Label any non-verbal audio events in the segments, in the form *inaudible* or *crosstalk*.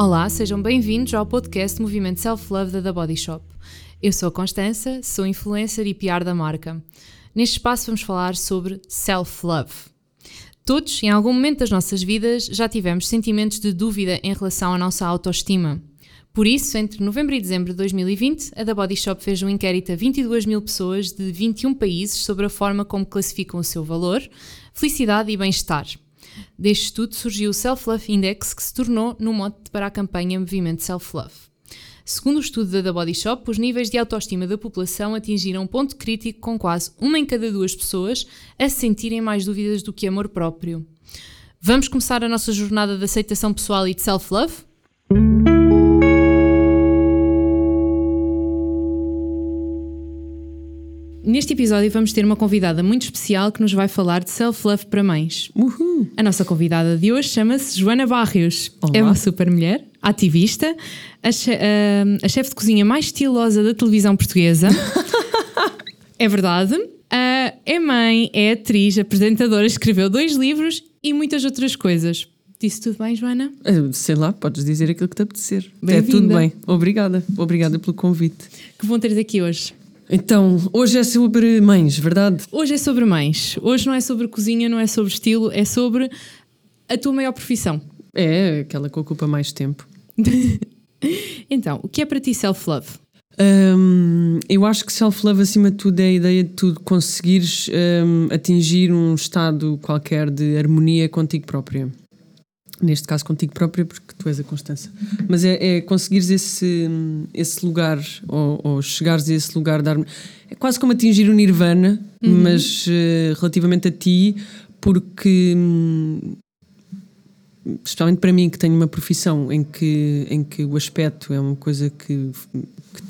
Olá, sejam bem-vindos ao podcast Movimento Self Love da The Body Shop. Eu sou a Constança, sou influencer e PR da marca. Neste espaço vamos falar sobre self love. Todos, em algum momento das nossas vidas, já tivemos sentimentos de dúvida em relação à nossa autoestima. Por isso, entre novembro e dezembro de 2020, a The Body Shop fez um inquérito a 22 mil pessoas de 21 países sobre a forma como classificam o seu valor, felicidade e bem-estar. Deste estudo surgiu o Self Love Index, que se tornou no mote para a campanha Movimento Self Love. Segundo o estudo da The Body Shop, os níveis de autoestima da população atingiram um ponto crítico com quase uma em cada duas pessoas a sentirem mais dúvidas do que amor próprio. Vamos começar a nossa jornada de aceitação pessoal e de self-love? Neste episódio vamos ter uma convidada muito especial que nos vai falar de self-love para mães. Uhul. A nossa convidada de hoje chama-se Joana Barrios. Olá. É uma super mulher, ativista, a, che a- a chefe de cozinha mais estilosa da televisão portuguesa. *laughs* é verdade. Ah, é mãe, é atriz, apresentadora, escreveu dois livros e muitas outras coisas. Disse tudo bem, Joana? Ah, Sei lá, podes dizer aquilo que te apetecer. É tudo bem. Obrigada. Obrigada pelo convite. Que bom ter-te aqui hoje. Então, hoje é sobre mães, verdade? Hoje é sobre mães. Hoje não é sobre cozinha, não é sobre estilo, é sobre a tua maior profissão. É aquela que ocupa mais tempo. *laughs* Então, o que é para ti self-love? Hum, eu acho que self-love, acima de tudo, é a ideia de tu conseguires hum, atingir um estado qualquer de harmonia contigo própria. Neste caso, contigo própria, porque tu és a Constança. Mas é, é conseguires esse, hum, esse lugar, ou, ou chegares a esse lugar de harmonia. É quase como atingir o nirvana, mas eh, relativamente a ti, porque. hum, Especialmente para mim, que tenho uma profissão em que, em que o aspecto é uma coisa que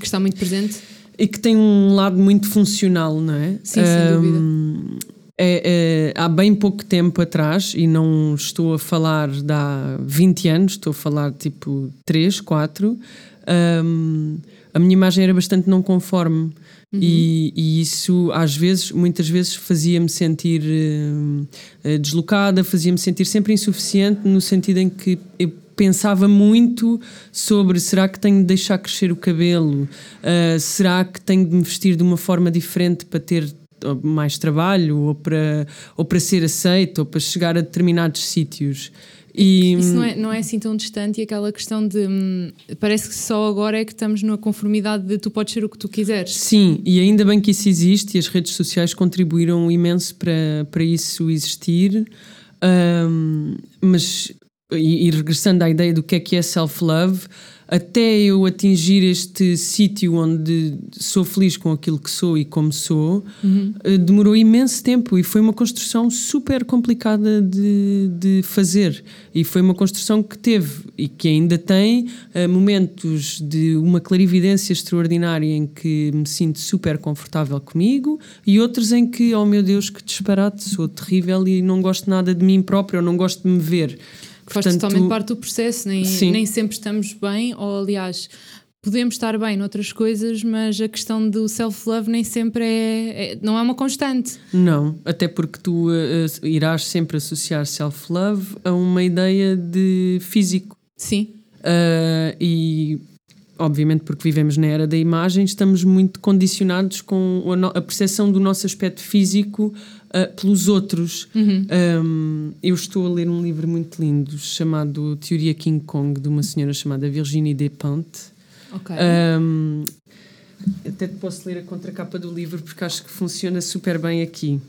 Que está muito presente? e que tem um lado muito funcional, não é? Sim, sem dúvida. É- é- há bem pouco tempo atrás, e não estou a falar de há 20 anos, estou a falar tipo 3, 4, hum, a minha imagem era bastante não conforme. E, e isso, às vezes, muitas vezes, fazia-me sentir eh, deslocada, fazia-me sentir sempre insuficiente, no sentido em que eu pensava muito sobre será que tenho de deixar crescer o cabelo, Ah, será que tenho de me vestir de uma forma diferente para ter mais trabalho ou para, ou para ser aceito ou para chegar a determinados sítios. E, Isso não é, não é assim tão distante e aquela questão de. hum, parece que só agora é que estamos numa conformidade de tu podes ser o que tu quiseres. Sim, e ainda bem que isso existe e as redes sociais contribuíram imenso para, para isso existir. Ahm, mas, e, e regressando à ideia do que é que é self-love, até eu atingir este sítio onde sou feliz com aquilo que sou e como sou, eh, demorou imenso tempo e foi uma construção super complicada de, de fazer. E foi uma construção que teve e que ainda tem eh, momentos de uma clarividência extraordinária em que me sinto super confortável comigo e outros em que, oh meu Deus, que disparate, sou terrível e não gosto nada de mim próprio, ou não gosto de me ver. Faz Portanto, totalmente parte do processo, nem, Sim. nem sempre estamos bem, ou aliás, podemos estar bem noutras coisas, mas a questão do self-love nem sempre é, é- não é uma constante. Não, até porque tu eh, irás sempre associar self-love a uma ideia de físico. Sim, Uh, e obviamente porque vivemos na era da imagem estamos muito condicionados com a, no- a percepção do nosso aspecto físico uh, pelos outros Um, eu estou a ler um livro muito lindo chamado Teoria King Kong de uma senhora chamada Virginie Despentes ok. um, até te posso ler a contracapa do livro porque acho que funciona super bem aqui.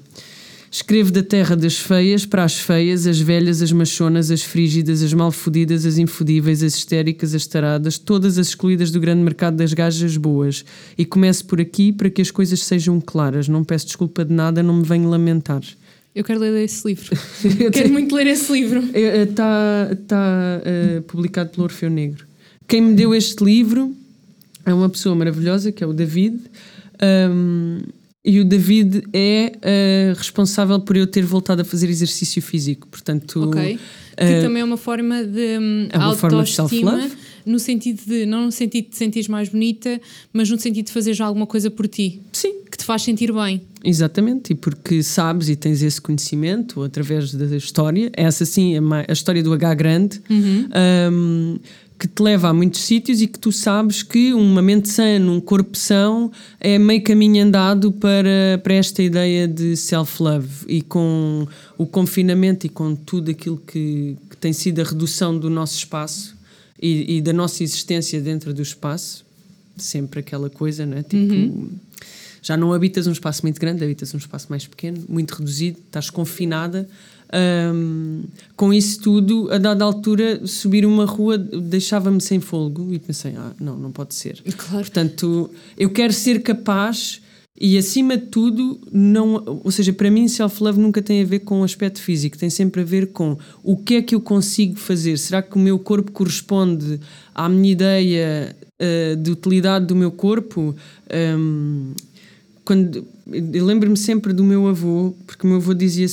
Escrevo da terra das feias para as feias, as velhas, as machonas, as frígidas, as malfodidas, as infodíveis, as histéricas, as taradas, todas as excluídas do grande mercado das gajas boas. E começo por aqui para que as coisas sejam claras. Não peço desculpa de nada, não me venho lamentar. Eu quero ler esse livro. *laughs* quero muito ler esse livro. Está tá, eh, publicado pelo Orfeu Negro. Quem me deu este livro é uma pessoa maravilhosa, que é o David. Um, e o David é eh, responsável por eu ter voltado a fazer exercício físico. Portanto, Ok. Que eh, também é uma forma de hum, é uma forma de autoestima. No sentido de, não no sentido de te sentires mais bonita, mas no sentido de fazer já alguma coisa por ti, sim, que te faz sentir bem. Exatamente, e porque sabes e tens esse conhecimento através da história, essa sim, é a história do H grande, um, que te leva a muitos sítios e que tu sabes que uma mente sã, um corpo são, é meio caminho andado para, para esta ideia de self-love. E com o confinamento e com tudo aquilo que, que tem sido a redução do nosso espaço e, e, da nossa existência dentro do espaço, sempre aquela coisa, né? Tipo. Uhum. Já não habitas um espaço muito grande, habitas um espaço mais pequeno, muito reduzido, estás confinada um, com isso tudo, a dada altura, subir uma rua deixava-me sem folgo e pensei: ah, não, não pode ser. Claro. Portanto, eu quero ser capaz e acima de tudo, não, ou seja, para mim, self-love nunca tem a ver com o aspecto físico, tem sempre a ver com o que é que eu consigo fazer. Será que o meu corpo corresponde à minha ideia uh, de utilidade do meu corpo? Um, quando eu lembro-me sempre do meu avô, porque o meu avô dizia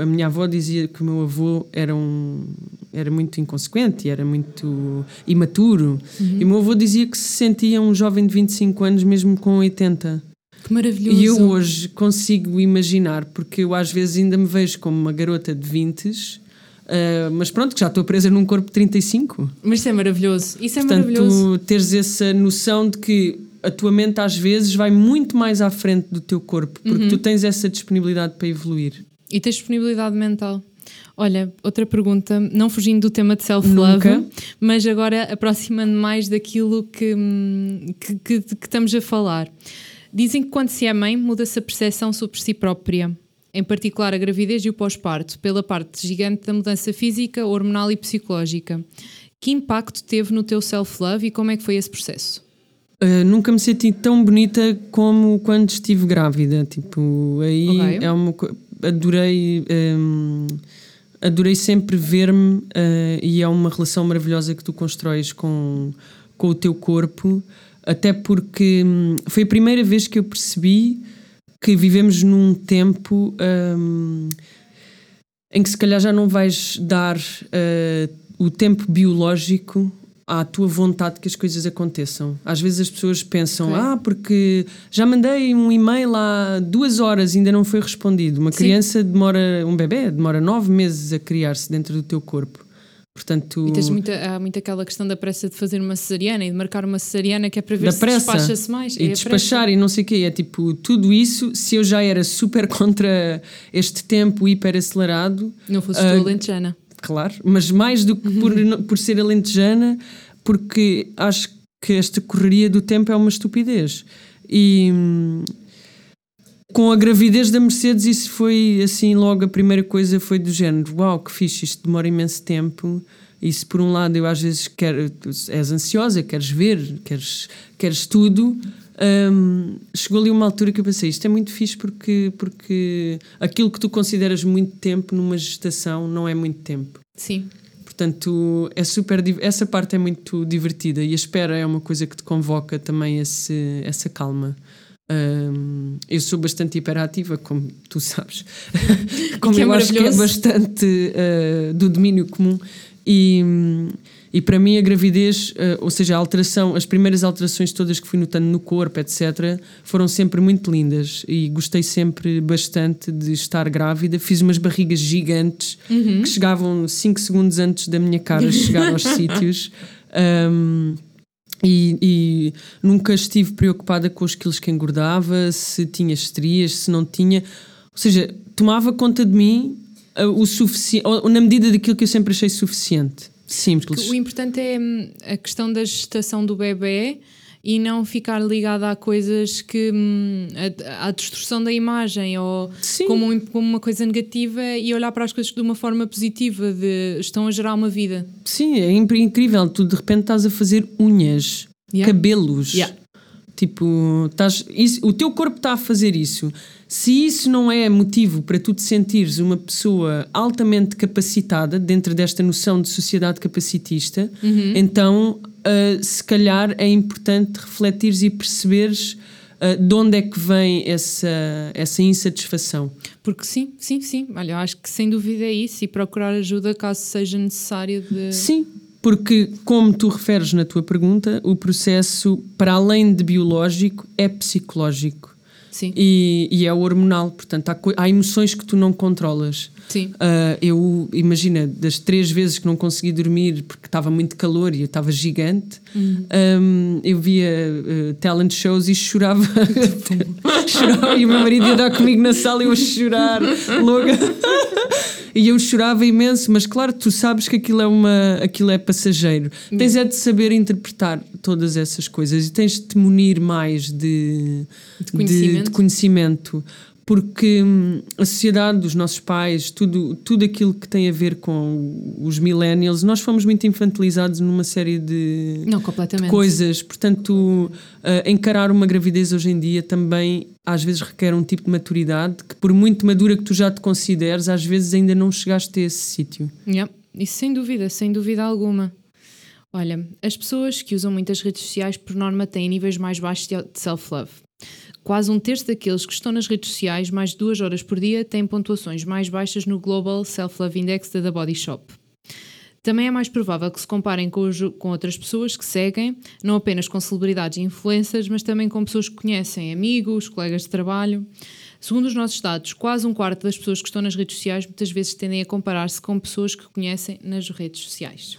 a minha avó dizia que o meu avô era um era muito inconsequente, era muito imaturo. Uhum. E o meu avô dizia que se sentia um jovem de 25 anos mesmo com 80. Que maravilhoso. E eu hoje consigo imaginar, porque eu às vezes ainda me vejo como uma garota de 20 Uh, mas pronto, que já estou presa num corpo de 35. Mas isso é maravilhoso. Isso é Portanto, maravilhoso. teres essa noção de que a tua mente às vezes vai muito mais à frente do teu corpo, porque uhum. tu tens essa disponibilidade para evoluir. E tens disponibilidade mental. Olha, outra pergunta, não fugindo do tema de self-love, mas agora aproximando mais daquilo que, que, que, que estamos a falar. Dizem que quando se é mãe muda-se a percepção sobre si própria, em particular a gravidez e o pós-parto, pela parte gigante da mudança física, hormonal e psicológica. Que impacto teve no teu self-love e como é que foi esse processo? Uh, nunca me senti tão bonita como quando estive grávida. Tipo, aí okay. é uma adorei um, adorei sempre ver-me uh, e é uma relação maravilhosa que tu constróis com, com o teu corpo, até porque um, foi a primeira vez que eu percebi que vivemos num tempo um, em que se calhar já não vais dar uh, o tempo biológico à tua vontade que as coisas aconteçam. Às vezes as pessoas pensam, okay. ah, porque já mandei um e-mail há duas horas e ainda não foi respondido. Uma Sim. criança demora, um bebê demora nove meses a criar-se dentro do teu corpo. Portanto, e tens muita, há muito aquela questão da pressa de fazer uma cesariana e de marcar uma cesariana que é para ver se despacha-se mais. E é despachar e não sei o quê. É tipo, tudo isso, se eu já era super contra este tempo hiper acelerado. Não fosse uh, tu lentejana claro, mas mais do que por, *laughs* por ser alentejana, porque acho que esta correria do tempo é uma estupidez. E com a gravidez da Mercedes, isso foi assim, logo a primeira coisa foi do género: Uau, que fixe, isto demora imenso tempo. Isso, por um lado, eu às vezes quero, és ansiosa, queres ver, queres, queres tudo, um, chegou ali uma altura que eu pensei, isto é muito fixe porque, porque aquilo que tu consideras muito tempo numa gestação não é muito tempo. Sim. Portanto, é super, essa parte é muito divertida e a espera é uma coisa que te convoca também esse, essa calma. Um, eu sou bastante hiperativa, como tu sabes, *laughs* como é eu acho que é bastante uh, do domínio comum. E, e para mim a gravidez, uh, ou seja, a alteração, as primeiras alterações todas que fui notando no corpo, etc., foram sempre muito lindas e gostei sempre bastante de estar grávida. Fiz umas barrigas gigantes uhum. que chegavam 5 segundos antes da minha cara chegar aos *laughs* sítios. Um, e, e, nunca estive preocupada com os quilos que engordava, se tinha estrias, se não tinha. Ou seja, tomava conta de mim uh, o suficiente, na medida daquilo que eu sempre achei suficiente. Simples. Porque o importante é hum, a questão da gestação do bebê e não ficar ligada a coisas que. Hum, a, a destruição da imagem ou como, como, uma coisa negativa e olhar para as coisas de uma forma positiva, de estão a gerar uma vida. Sim, é incrível. Tu de repente estás a fazer unhas, yeah. cabelos. Yeah. Tipo, estás, isso, o teu corpo está a fazer isso. Se isso não é motivo para tu te sentires uma pessoa altamente capacitada dentro desta noção de sociedade capacitista, uhum. então uh, se calhar é importante refletires e perceberes uh, de onde é que vem essa, essa insatisfação. Porque sim, sim, sim. Olha, acho que sem dúvida é isso e procurar ajuda caso seja necessário de. Sim, porque, como tu referes na tua pergunta, o processo, para além de biológico, é psicológico. Sim. E, e é hormonal, portanto, há, há, emoções que tu não controlas. Sim. Uh, eu, imagina, das três vezes que não consegui dormir porque estava muito calor e eu estava gigante, um, eu via uh, talent shows e chorava. *laughs* *laughs* chorava. E o meu marido ia dar comigo na sala e eu a chorar, louca. E eu chorava imenso, mas claro, tu sabes que aquilo é, uma, aquilo é passageiro. Tens é de saber interpretar todas essas coisas e tens de te munir mais de, De conhecimento. de conhecimento. Porque hum, a sociedade, os nossos pais, tudo, tudo aquilo que tem a ver com os millennials, nós fomos muito infantilizados numa série de, Não, completamente. coisas. Portanto, uh, encarar uma gravidez hoje em dia também às vezes requer um tipo de maturidade que, por muito madura que tu já te consideres, às vezes ainda não chegaste a esse sítio. Yeah, Isso sem dúvida, sem dúvida alguma. Olha, as pessoas que usam muitas redes sociais, por norma, têm níveis mais baixos de de self-love. Quase um terço daqueles que estão nas redes sociais mais de duas horas por dia têm pontuações mais baixas no Global Self-Love Index da The Body Shop. Também é mais provável que se comparem com, os- com outras pessoas que seguem, não apenas com celebridades e influencers, mas também com pessoas que conhecem, amigos, colegas de trabalho. Segundo os nossos dados, quase um quarto das pessoas que estão nas redes sociais muitas vezes tendem a comparar-se com pessoas que conhecem nas redes sociais.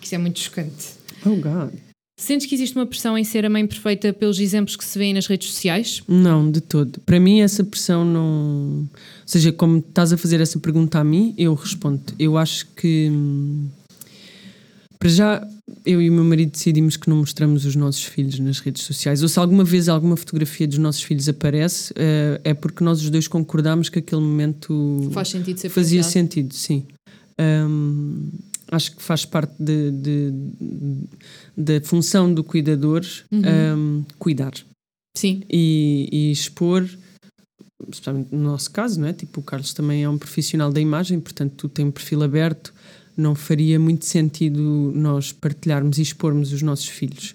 Que isso é muito chocante. Oh, God. Sentes que existe uma pressão em ser a mãe perfeita pelos exemplos que se vêem nas redes sociais? Não, de todo. Para mim, essa pressão não. Ou seja, como estás a fazer essa pergunta a mim, eu respondo. Eu acho que. Para já, eu e o meu marido decidimos que não mostramos os nossos filhos nas redes sociais. Ou se alguma vez alguma fotografia dos nossos filhos aparece, eh, é porque nós os dois concordamos que aquele momento Faz sentido ser fazia partilhado? sentido, sim. Hum, acho que faz parte de, de- da função do cuidador hum, cuidar Sim, e, e expor, especialmente no nosso caso, não é? Tipo, o Carlos também é um profissional da imagem, portanto, tu tens um perfil aberto, não faria muito sentido nós partilharmos e expormos os nossos filhos.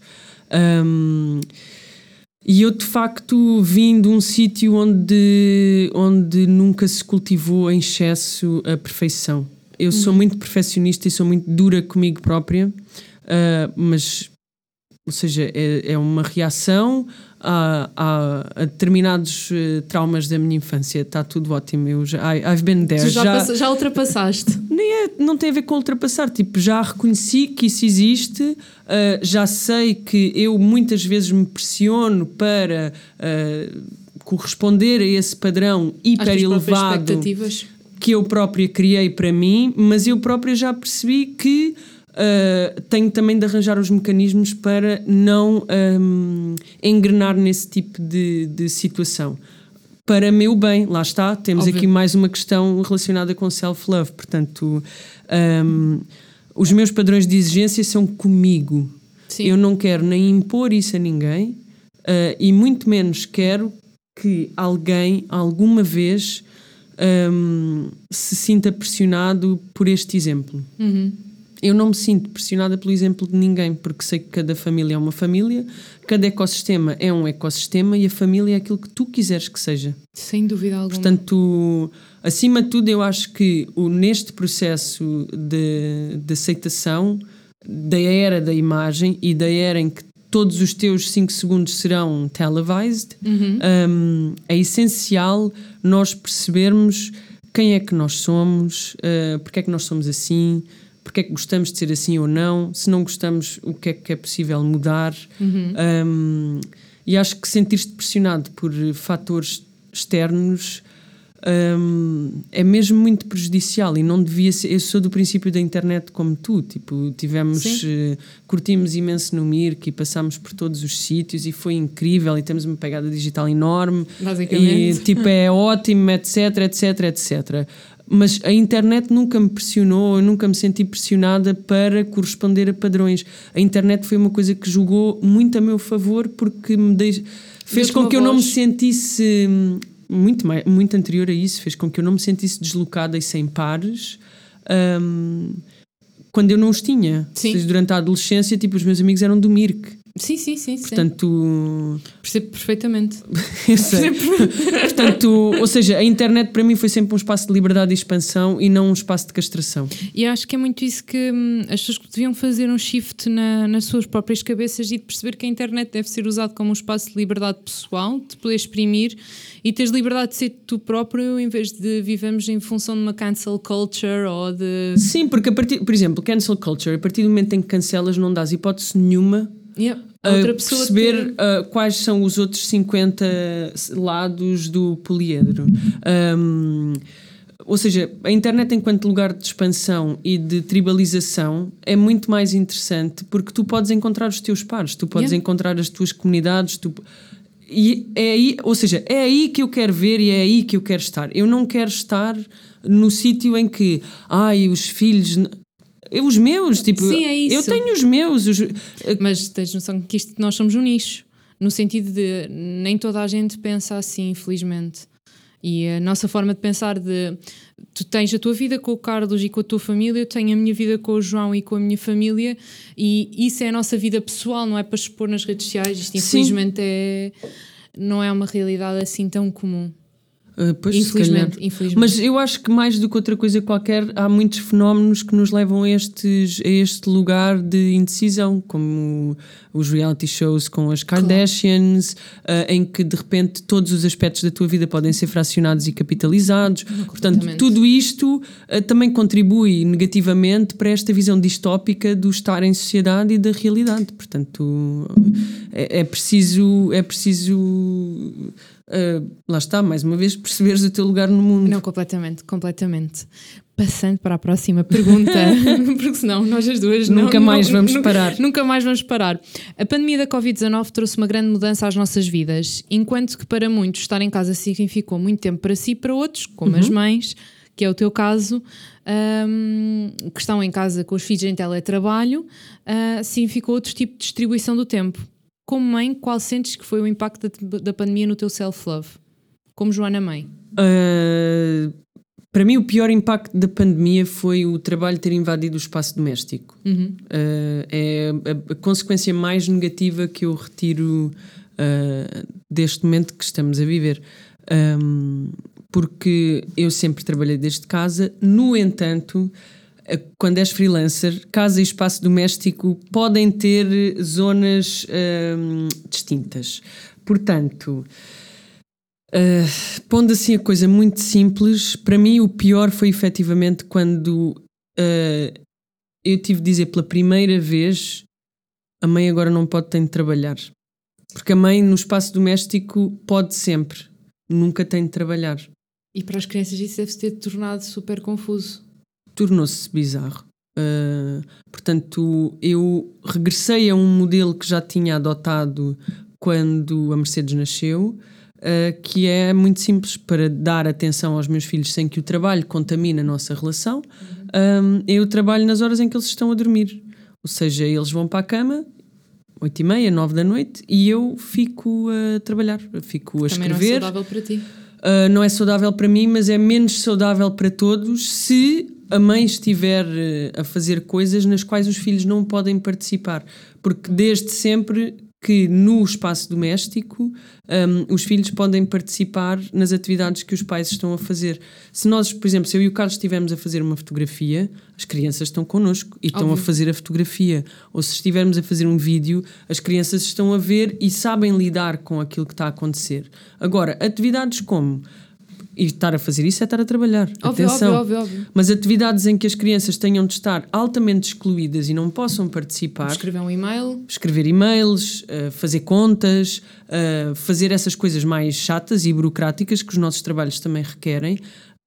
Hum, e eu, de facto, vim de um sítio onde, onde nunca se cultivou em excesso a perfeição. Eu sou muito perfeccionista e sou muito dura comigo própria, ah, mas ou seja, é, é uma reação a, a- a determinados eh, traumas da minha infância. Está tudo ótimo. Eu já, I- I've been there. tu já, já, passa- já ultrapassaste. *laughs* nem é, não tem a ver com ultrapassar. Tipo, já reconheci que isso existe, ah, já sei que eu muitas vezes me pressiono para ah, corresponder a esse padrão hiper elevado expectativas. Que eu própria criei para mim, mas eu própria já percebi que uh, tenho também de arranjar os mecanismos para não um, engrenar nesse tipo de, de situação. Para meu bem, lá está, temos Óbvio. aqui mais uma questão relacionada com self-love. Portanto, um, os meus padrões de exigência são comigo. Sim. Eu não quero nem impor isso a ninguém uh, e muito menos quero que alguém alguma vez um, se sinta pressionado por este exemplo. Uhum. Eu não me sinto pressionada pelo exemplo de ninguém, porque sei que cada família é uma família, cada ecossistema é um ecossistema e a família é aquilo que tu quiseres que seja. Sem dúvida alguma. Portanto, acima de tudo, eu acho que o, neste processo de, de aceitação da era da imagem e da era em que todos os teus 5 segundos serão televised, um, é essencial nós percebermos quem é que nós somos, uh, porque é que nós somos assim, porque é que gostamos de ser assim ou não, se não gostamos, o que é que é possível mudar. Um, e acho que sentir-te pressionado por fatores externos um, é mesmo muito prejudicial e não devia ser. Eu sou do princípio da internet como tu, tipo, tivemos, eh, curtimos imenso no Mirk e passámos por todos os sítios e foi incrível e temos uma pegada digital enorme e Basicamente. tipo é ótimo, etc, etc, etc. Mas a internet nunca me pressionou, eu nunca me senti pressionada para corresponder a padrões. A internet foi uma coisa que jogou muito a meu favor porque me deix... fez com que eu não me sentisse hum, muito, mais, muito anterior a isso, fez com que eu não me sentisse deslocada e sem pares hum, quando eu não os tinha. Sim. Ou seja, durante a adolescência, tipo, os meus amigos eram do Mirk Sim, sim, sim. sim. Portanto, Percebo perfeitamente. *laughs* eu sei. Portanto, ou seja, a internet para mim foi sempre um espaço de liberdade e expansão e não um espaço de castração. E acho que é muito isso que hum, as pessoas deviam fazer um shift na- nas suas próprias cabeças e de perceber que a internet deve ser usado como um espaço de liberdade pessoal, de poder exprimir e teres liberdade de ser tu próprio em vez de vivemos em função de uma cancel culture ou de. Sim, porque a partir, por exemplo, cancel culture, a partir do momento em que cancelas, não dás hipótese nenhuma Yeah. Outra pessoa perceber uh, quais são os outros 50 lados do poliedro. Um, ou seja, a internet enquanto lugar de expansão e de tribalização é muito mais interessante porque tu podes encontrar os teus pares, tu podes Yeah. encontrar as tuas comunidades, tu- e é aí, ou seja, é aí que eu quero ver e é aí que eu quero estar. Eu não quero estar no sítio em que, ai, os filhos, eu, os meus, tipo, Sim, é eu isso. tenho os meus, os- Mas tens noção que isto, nós somos um nicho, no sentido de nem toda a gente pensa assim, infelizmente. E a nossa forma de pensar de tu tens a tua vida com o Carlos e com a tua família, eu tenho a minha vida com o João e com a minha família, e isso é a nossa vida pessoal, não é para expor nas redes sociais. Isto Sim. infelizmente é não é uma realidade assim tão comum. Ah, pois, infelizmente, infelizmente. Mas eu acho que mais do que outra coisa qualquer, há muitos fenómenos que nos levam a, estes, a este lugar de indecisão, como os reality shows com as Kardashians, ah, em que de repente todos os aspectos da tua vida podem ser fracionados e capitalizados. Portanto, completamente. tudo isto ah, também contribui negativamente para esta visão distópica do estar em sociedade e da realidade. Portanto, é, é preciso. É preciso ah, lá está, mais uma vez, perceberes o teu lugar no mundo. Não, completamente, completamente. Passando para a próxima pergunta, *laughs* porque senão nós as duas não- Nunca mais não- vamos nu- parar. Nunca mais vamos parar. A pandemia da Covid-19 trouxe uma grande mudança às nossas vidas, enquanto que para muitos estar em casa significou muito tempo para si, para outros, como Uhum. as mães, que é o teu caso, hum, que estão em casa com os filhos em teletrabalho, ah, significou outro tipo de distribuição do tempo. Como mãe, qual sentes que foi o impacto da, da pandemia no teu self-love? Como Joana Mãe. Uh, para mim, o pior impacto da pandemia foi o trabalho ter invadido o espaço doméstico. Uhum. Uh, é a, a consequência mais negativa que eu retiro uh, deste momento que estamos a viver. Um, porque eu sempre trabalhei desde casa, no entanto, quando és freelancer, casa e espaço doméstico podem ter zonas um, distintas. Portanto, Uh, pondo assim a coisa muito simples, para mim o pior foi efetivamente quando uh, eu tive de dizer pela primeira vez a mãe agora não pode ter de trabalhar. Porque a mãe no espaço doméstico pode sempre, nunca tem de trabalhar. E para as crianças isso deve-se ter tornado super confuso. Tornou-se bizarro. Uh, portanto, eu regressei a um modelo que já tinha adotado quando a Mercedes nasceu, uh, que é muito simples para dar atenção aos meus filhos sem que o trabalho contamine a nossa relação. Um, eu trabalho nas horas em que eles estão a dormir. Ou seja, eles vão para a cama, 8 e meia, 9 da noite, e eu fico a trabalhar, fico a Também não é escrever. saudável para ti. Uh, não é saudável para mim, mas é menos saudável para todos se a mãe estiver uh, a fazer coisas nas quais os filhos não podem participar. Porque desde sempre que no espaço doméstico um, os filhos podem participar nas atividades que os pais estão a fazer. Se nós, por exemplo, se eu e o Carlos estivermos a fazer uma fotografia, as crianças estão connosco e estão a Óbvio. fazer a fotografia. Ou se estivermos a fazer um vídeo, as crianças estão a ver e sabem lidar com aquilo que está a acontecer. Agora, atividades como. E estar a fazer isso é estar a trabalhar. Óbvio, Atenção. óbvio, óbvio. Mas atividades em que as crianças tenham de estar altamente excluídas e não possam participar, Escrever um e-mail. escrever e-mails, eh, fazer contas, eh, fazer essas coisas mais chatas e burocráticas que os nossos trabalhos também requerem.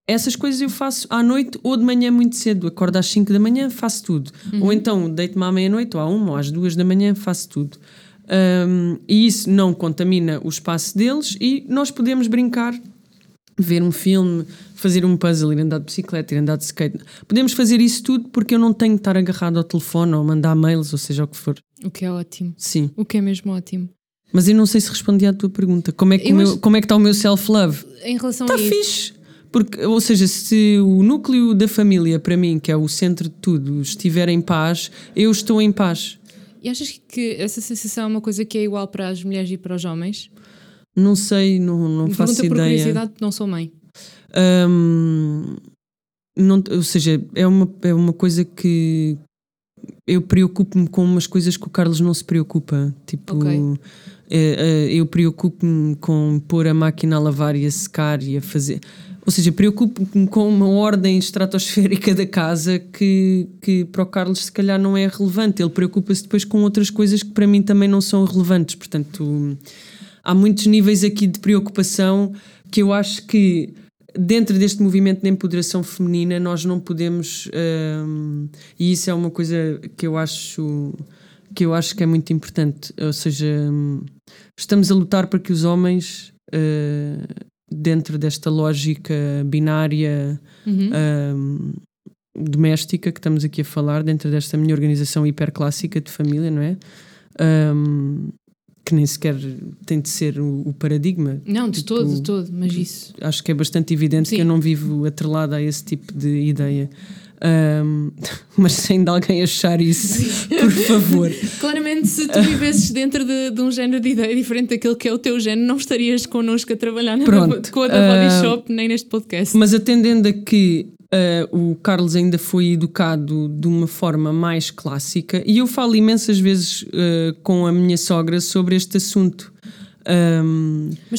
Essas coisas eu faço à noite ou de manhã muito cedo. Acordo às 5 da manhã, faço tudo. Ou então deito-me à meia-noite, ou à 1 ou às 2 da manhã, faço tudo. Um, e isso não contamina o espaço deles e nós podemos brincar ver um filme, fazer um puzzle, ir andar de bicicleta, ir andar de skate. Podemos fazer isso tudo porque eu não tenho de estar agarrado ao telefone ou mandar mails, ou seja o que for. O que é ótimo. Sim. O que é mesmo ótimo. Mas eu não sei se respondi à tua pergunta. Como é que, Eu o meu- como é que está o meu self-love? Em relação Está a isso. fixe. Porque, ou seja, se o núcleo da família, para mim, que é o centro de tudo, estiver em paz, eu estou em paz. E achas que essa sensação é uma coisa que é igual para as mulheres e para os homens? Não sei, não, não Me faço Pergunta por ideia. curiosidade, não sou mãe. Hum, não, ou seja, é uma, é uma coisa que eu preocupo-me com umas coisas que o Carlos não se preocupa. Tipo, Ok. é, é, eu preocupo-me com pôr a máquina a lavar e a secar e a fazer. Ou seja, preocupo-me com uma ordem estratosférica da casa que, que para o Carlos se calhar não é relevante. Ele preocupa-se depois com outras coisas que para mim também não são relevantes. Portanto, há muitos níveis aqui de preocupação que eu acho que dentro deste movimento de empoderação feminina nós não podemos hum, e isso é uma coisa que eu acho que eu acho que é muito importante ou seja hum, estamos a lutar para que os homens uh, dentro desta lógica binária Uhum. hum, doméstica que estamos aqui a falar dentro desta minha organização hiperclássica de família, não é? Hum, que nem sequer tem de ser o, o paradigma. Não, de Tipo, todo, de todo, mas isso. Acho que é bastante evidente Sim. que eu não vivo atrelada a esse tipo de ideia. Hum, *laughs* mas sem de alguém achar isso, por favor. *laughs* Claramente, se tu vivesses dentro de, de um género de ideia diferente daquele que é o teu género, não estarias connosco a trabalhar na Pronto. com a da Body Ah, Shop nem neste podcast. Mas atendendo a que ah, o Carlos ainda foi educado de uma forma mais clássica, e eu falo imensas vezes ah, com a minha sogra sobre este assunto.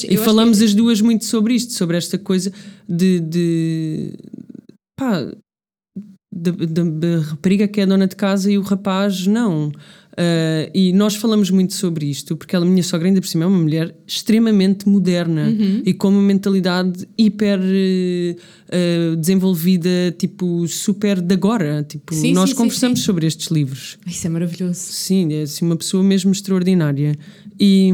Eu e falamos as duas muito sobre isto, sobre esta coisa de. de pá, da, da- da rapariga que é dona de casa e o rapaz não. Ah, e nós falamos muito sobre isto, porque ela, minha sogra, ainda por cima, é uma mulher extremamente moderna Uhum. e com uma mentalidade hiper eh, desenvolvida, tipo, super de agora. Tipo, Sim, nós sim, conversamos sim. sobre estes livros. Isso é maravilhoso. Sim, é assim, uma pessoa mesmo extraordinária. E,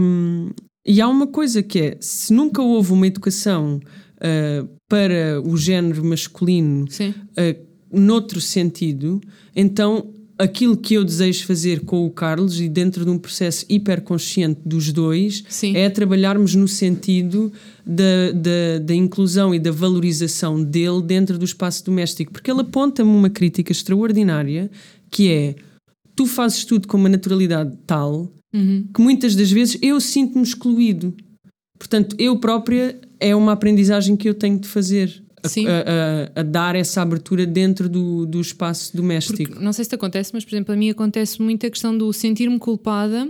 e há uma coisa que é: se nunca houve uma educação ah, para o género masculino uh, noutro sentido, então aquilo que eu desejo fazer com o Carlos e dentro de um processo hiperconsciente dos dois Sim. é trabalharmos no sentido da, da, da inclusão e da valorização dele dentro do espaço doméstico, porque ele aponta-me uma crítica extraordinária que é tu fazes tudo com uma naturalidade tal Uhum. que muitas das vezes eu sinto-me excluído. Portanto, eu própria é uma aprendizagem que eu tenho de fazer. A, a- a- dar essa abertura dentro do, do espaço doméstico. Porque, não sei se te acontece, mas por exemplo, a mim acontece muito a questão do sentir-me culpada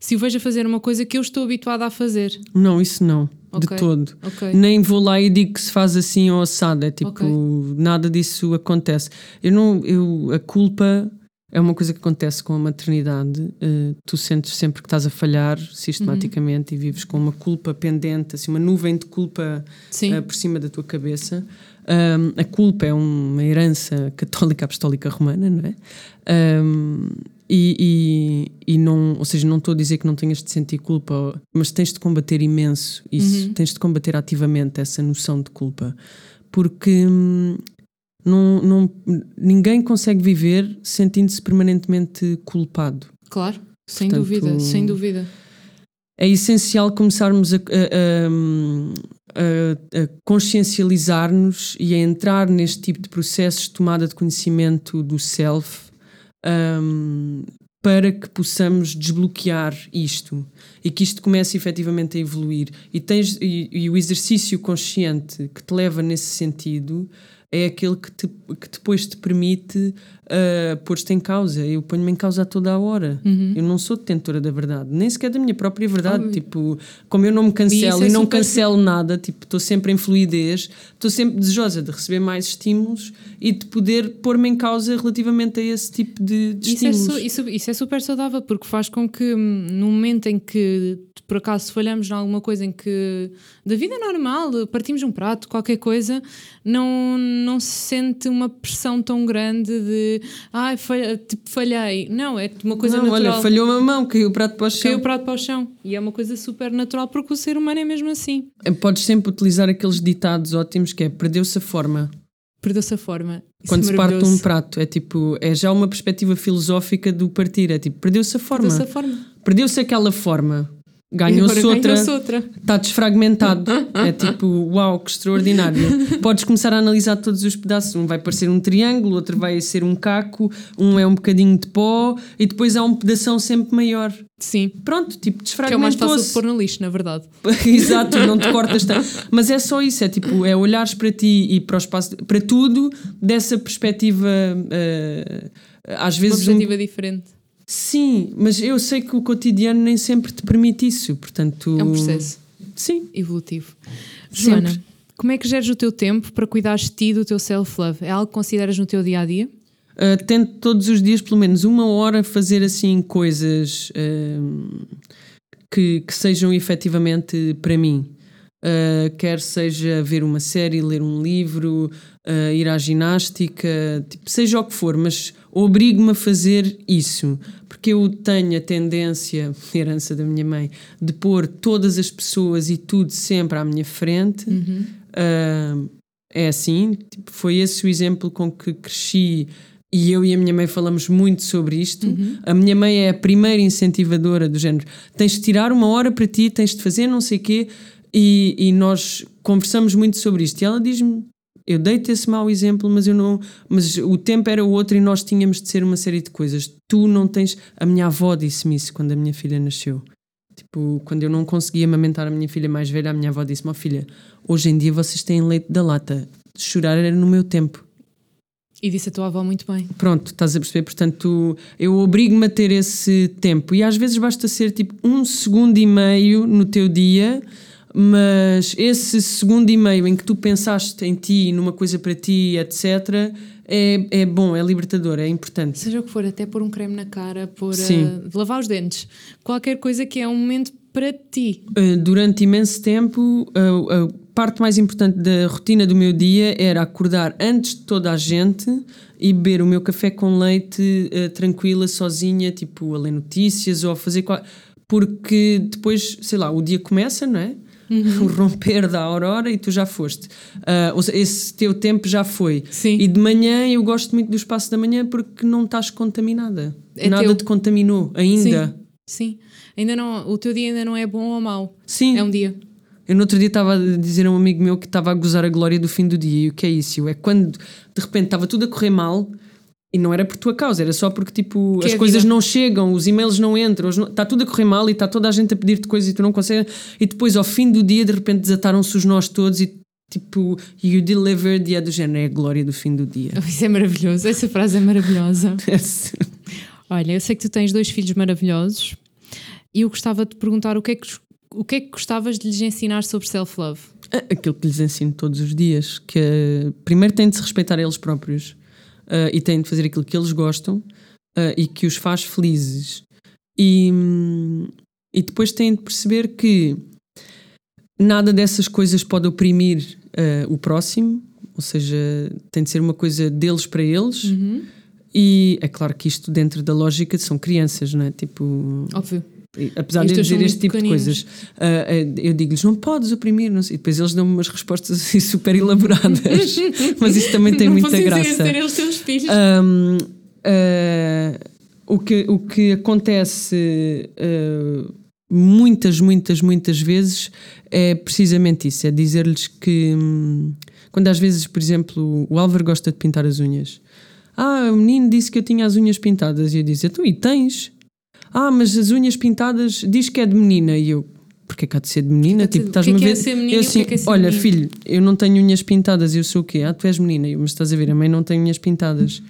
se eu vejo a fazer uma coisa que eu estou habituada a fazer. Não, isso não, Ok. de todo. Ok. Nem vou lá e digo que se faz assim ou assado. É tipo, Ok. nada disso acontece. Eu não, eu, a culpa é uma coisa que acontece com a maternidade. Eh, tu sentes sempre que estás a falhar sistematicamente Uhum. e vives com uma culpa pendente, assim, uma nuvem de culpa eh, por cima da tua cabeça. Um, a culpa é uma herança católica apostólica romana, não é? Um, e, e, e não, ou seja, não estou a dizer que não tenhas de sentir culpa, mas tens de combater imenso isso, Uhum. tens de combater ativamente essa noção de culpa, porque hum, não, não, ninguém consegue viver sentindo-se permanentemente culpado. Claro, sem Portanto, dúvida, sem dúvida. é essencial começarmos a, a- a- a- a consciencializar-nos e a entrar neste tipo de processos de tomada de conhecimento do self um, para que possamos desbloquear isto e que isto comece efetivamente a evoluir. E, tens, e, e o exercício consciente que te leva nesse sentido é aquele que, te, que depois te permite uh, pôr-te em causa. Eu ponho-me em causa a toda a hora. Uhum. Eu não sou detentora da verdade, nem sequer da minha própria verdade. Óbvio. Tipo, como eu não me E cancelo é e, não cancelo nada, tipo, estou sempre em fluidez, estou sempre desejosa de receber mais estímulos e de poder pôr-me em causa relativamente a esse tipo de, de Isso é, estímulos. su- isso, isso é super saudável porque faz com que hum, no momento em que por acaso falhamos em alguma coisa em que da vida normal, partimos um prato, qualquer coisa, não, não se sente uma pressão tão grande de ai, falha, tipo, falhei. Não, é uma coisa não, natural. olha, falhou a mão, caiu o prato para o chão. Caiu o prato para o chão. E é uma coisa super natural porque o ser humano é mesmo assim. Podes sempre utilizar aqueles ditados ótimos que é perdeu-se a forma. Perdeu-se a forma. Isso Quando é se parte um prato, é tipo, é já uma perspectiva filosófica do partir, é tipo, perdeu-se a forma. Perdeu-se a forma. Perdeu-se aquela forma. Ganhou-se outra. está desfragmentado. é tipo, uau, que extraordinário. Podes começar a analisar todos os pedaços. Um vai parecer um triângulo, outro vai ser um caco, um é um bocadinho de pó e depois há um pedação sempre maior. Sim. Pronto, tipo, Que é o mais fácil de desfragmentou-se. pôr no lixo, na verdade. *laughs* Exato, não te cortas tanto. Mas é só isso, é tipo, é olhares para ti e para o espaço, para tudo dessa perspectiva. eh, às Uma vezes. um- perspectiva diferente. Sim, mas eu sei que o cotidiano nem sempre te permite isso, portanto. É um processo Sim. evolutivo. Sempre. Joana, como é que geres o teu tempo para cuidares de ti do teu self-love? É algo que consideras no teu dia a dia? Uh, tento todos os dias, pelo menos uma hora, fazer assim coisas um, que, que sejam efetivamente para mim. Uh, quer seja ver uma série, ler um livro, uh, ir à ginástica, tipo, seja o que for, mas obrigo-me a fazer isso, porque eu tenho a tendência, *laughs* herança da minha mãe, de pôr todas as pessoas e tudo sempre à minha frente. Uh, é assim, tipo, foi esse o exemplo com que cresci e eu e a minha mãe falamos muito sobre isto. A minha mãe é a primeira incentivadora do género. Tens de tirar uma hora para ti, tens de fazer não sei o quê, e, e nós conversamos muito sobre isto. E ela diz-me: Eu dei-te esse mau exemplo, mas eu não. Mas o tempo era outro e nós tínhamos de ser uma série de coisas. Tu não tens. A minha avó disse-me isso quando a minha filha nasceu. Tipo, quando eu não conseguia amamentar a minha filha mais velha, a minha avó disse-me: Ó filha, hoje em dia vocês têm leite da lata. Chorar era no meu tempo. E disse a tua avó muito bem. Pronto, estás a perceber? Portanto, eu obrigo-me a ter esse tempo. E às vezes basta ser tipo um segundo e meio no teu dia, mas esse segundo e meio em que tu pensaste em ti, numa coisa para ti, etc., é, é bom, é libertador, é importante. Seja o que for, até pôr um creme na cara, pôr uh, lavar os dentes. Qualquer coisa que é um momento para ti. Uh, durante imenso tempo, a, a parte mais importante da rotina do meu dia era acordar antes de toda a gente e beber o meu café com leite uh, tranquila, sozinha, tipo a ler notícias ou a fazer. qual- Porque depois, sei lá, o dia começa, não é? O *laughs* romper da aurora e tu já foste. Uh, ou seja, esse teu tempo já foi. Sim. E de manhã eu gosto muito do espaço da manhã porque não estás contaminada. É Nada teu. te contaminou ainda. Sim. Sim. Ainda não, o teu dia ainda não é bom ou mau. Sim. É um dia. Eu no outro dia estava a dizer a um amigo meu que estava a gozar a glória do fim do dia. E o que é isso? É quando de repente estava tudo a correr mal e não era por tua causa, era só porque tipo Que as é coisas vida. não chegam, os e-mails não entram, está tudo a correr mal e está toda a gente a pedir-te coisas e tu não consegues. E depois ao fim do dia de repente desataram-se os nós todos e tipo you delivered e é do género, é a glória do fim do dia. *laughs* Isso é maravilhoso. Essa frase é maravilhosa. *laughs* Olha, eu sei que tu tens dois filhos maravilhosos e eu gostava de te perguntar o que é que, o que, é que gostavas de lhes ensinar sobre self-love. Aquilo que lhes ensino todos os dias, que primeiro têm de se respeitar eles próprios eh, e têm de fazer aquilo que eles gostam eh, e que os faz felizes. E, hum, e depois têm de perceber que nada dessas coisas pode oprimir eh, o próximo, ou seja, tem de ser uma coisa deles para eles. E é claro que isto, dentro da lógica, são crianças, não é? Tipo, Óbvio. Apesar Estes de eu dizer este tipo de coisas, ah, eu digo-lhes não podes oprimir, não sei. e depois eles dão-me umas respostas assim *laughs* super elaboradas, *laughs* mas isso também tem não muita graça. ser eles teus filhos. Ahm, ah, o, que, o que acontece ah, muitas, muitas, muitas vezes é precisamente isso: é dizer-lhes que hum, quando às vezes, por exemplo, o Álvaro gosta de pintar as unhas. Ah, o menino disse que eu tinha as unhas pintadas. E eu disse: Tu e tens? Ah, mas as unhas pintadas diz que é de menina. E eu, porque é que há de ser de menina? Porque Tipo, estás-me a ver? é ser menina eu que é é ser olha, menino?" filho, eu não tenho unhas pintadas. Eu sou o quê? Ah, tu és menina. Eu, mas estás a ver, a mãe não tem unhas pintadas.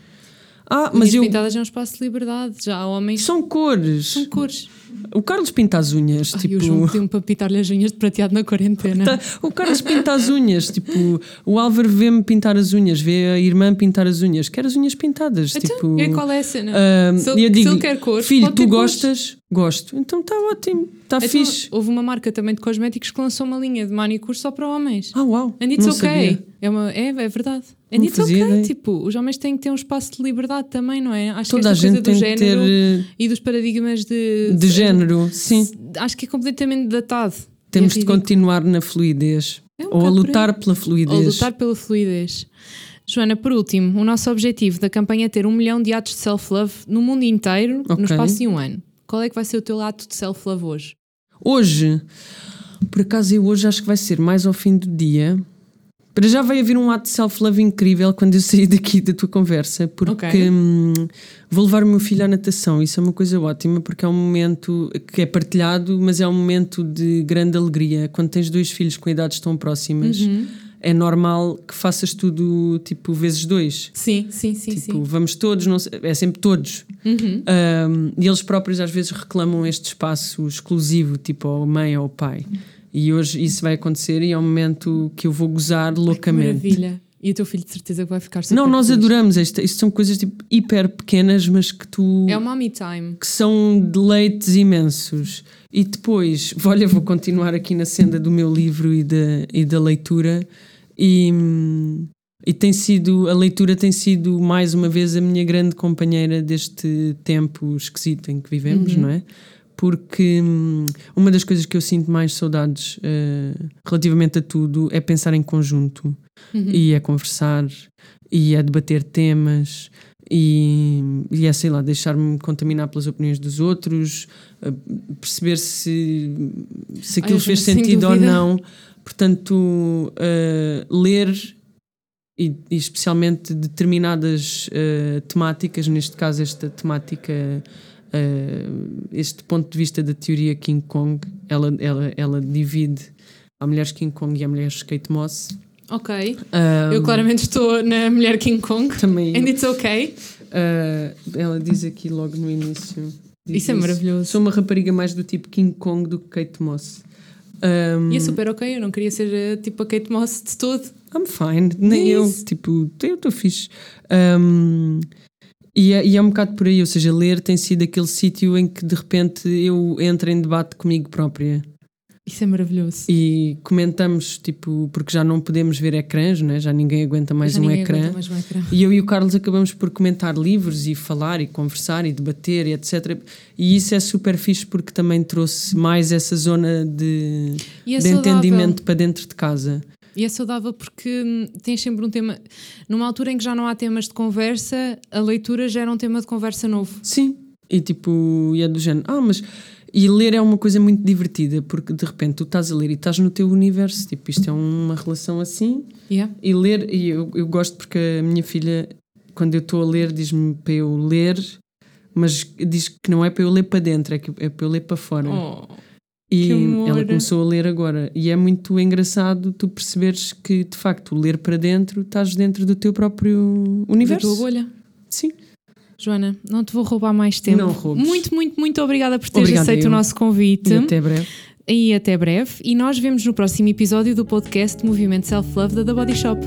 Ah, mas Unhas eu. pintadas é um espaço de liberdade. Já há homens São cores. com cores. O Carlos pinta as unhas. Ai, tipo. o João pediu-me para pintar-lhe as unhas de prateado na quarentena. *laughs* O Carlos pinta as unhas, tipo, o Álvaro vê-me pintar as unhas, vê a irmã pintar as unhas, quer as unhas pintadas, Então, tipo. e qual é a cena? ah, se, eu digo, se ele quer cores, filho, tu ter cores. gostas? Gosto. Então está ótimo, está Então, fixe. Houve uma marca também de cosméticos que lançou uma linha de manicure só para homens. Ah, uau. And it's não okay. sabia. É, uma, é, é verdade. And it's fazia okay. Tipo, os homens têm que ter um espaço de liberdade também, não é? Acho Toda a que esta gente coisa do de ter género eh, e dos paradigmas de, de género, sim. Acho que é completamente datado. Temos é de continuar na fluidez. É um ou a lutar pela fluidez. Ou lutar pela fluidez. Joana, por último, o nosso objetivo da campanha é ter um milhão de atos de self-love no mundo inteiro no Ok. espaço de um ano. Qual é que vai ser o teu ato de self-love hoje? Hoje, por acaso, eu hoje acho que vai ser mais ao fim do dia. Para já vai haver um ato de self-love incrível quando eu sair daqui da tua conversa, porque Ok. hum, vou levar o meu filho à natação. Isso é uma coisa ótima, porque é um momento que é partilhado, mas é um momento de grande alegria. Quando tens dois filhos com idades tão próximas, Uhum. é normal que faças tudo tipo vezes dois. Sim, sim, sim, Tipo, sim. vamos todos, não sei- é sempre todos. Uhum. Um, e eles próprios às vezes reclamam este espaço exclusivo, tipo ao mãe ou ao pai. E hoje isso vai acontecer e é um momento que eu vou gozar loucamente. maravilha. E o teu filho de certeza que vai ficar super Não, nós feliz. adoramos isto. Isto são coisas tipo hiper pequenas, mas que tu. É o mommy time. que são deleites imensos. E depois, *laughs* olha, vou continuar aqui na senda do meu livro e da, e da leitura. E, e tem sido, a leitura tem sido mais uma vez a minha grande companheira deste tempo esquisito em que vivemos, Uhum. não é? Porque hum, uma das coisas que eu sinto mais saudades eh, relativamente a tudo é pensar em conjunto Uhum. e é conversar e é debater temas e, e é, sei lá, deixar-me contaminar pelas opiniões dos outros, eh, perceber se, se aquilo Ai, fez sentido ou não. Portanto, eh, ler e, e especialmente determinadas eh, temáticas, neste caso esta temática, eh, este ponto de vista da teoria King Kong, ela, ela, ela divide há mulheres King Kong e há mulheres Kate Moss. Ok. Um, Eu claramente estou na mulher King Kong. também And it's okay. uh, ela diz aqui logo no início. Isso é maravilhoso. Sou uma rapariga mais do tipo King Kong do que Kate Moss. Um, E é super ok. Eu não queria ser eh, tipo a Kate Moss de todo. I'm fine, nem eu. Isso. Tipo, eu estou fixe. Um, e, é, e é um bocado por aí, ou seja, ler tem sido aquele sítio em que de repente eu entro em debate comigo própria Isso é maravilhoso. e comentamos, tipo, porque já não podemos ver ecrãs, né? já ninguém aguenta mais Já um ninguém ecrã. aguenta mais um ecrã. E eu e o Carlos acabamos por comentar livros e falar e conversar e debater e etc. E isso é super fixe porque também trouxe mais essa zona de, é de saudável. entendimento para dentro de casa. E é saudável porque hum, tens sempre um tema. Numa altura em que já não há temas de conversa, a leitura já era um tema de conversa novo. Sim. E tipo, e é do género. Ah, mas. E ler é uma coisa muito divertida porque de repente tu estás a ler e estás no teu universo. Tipo, isto é uma relação assim. Yeah. E ler, e eu, eu gosto porque a minha filha, quando eu estou a ler, diz-me para eu ler, mas diz que não é para eu ler para dentro, é, que, é para eu ler para fora. Oh. E ela começou a ler agora. E é muito engraçado tu perceberes que, de facto, ler para dentro, estás dentro do teu próprio Da universo. tua bolha. Sim. Joana, não te vou roubar mais tempo. Não roubes. Muito, muito, muito obrigada por teres aceito eu. o nosso convite. E até breve. E até breve. E nós vemos no próximo episódio do podcast Movimento Self Love da The Body Shop.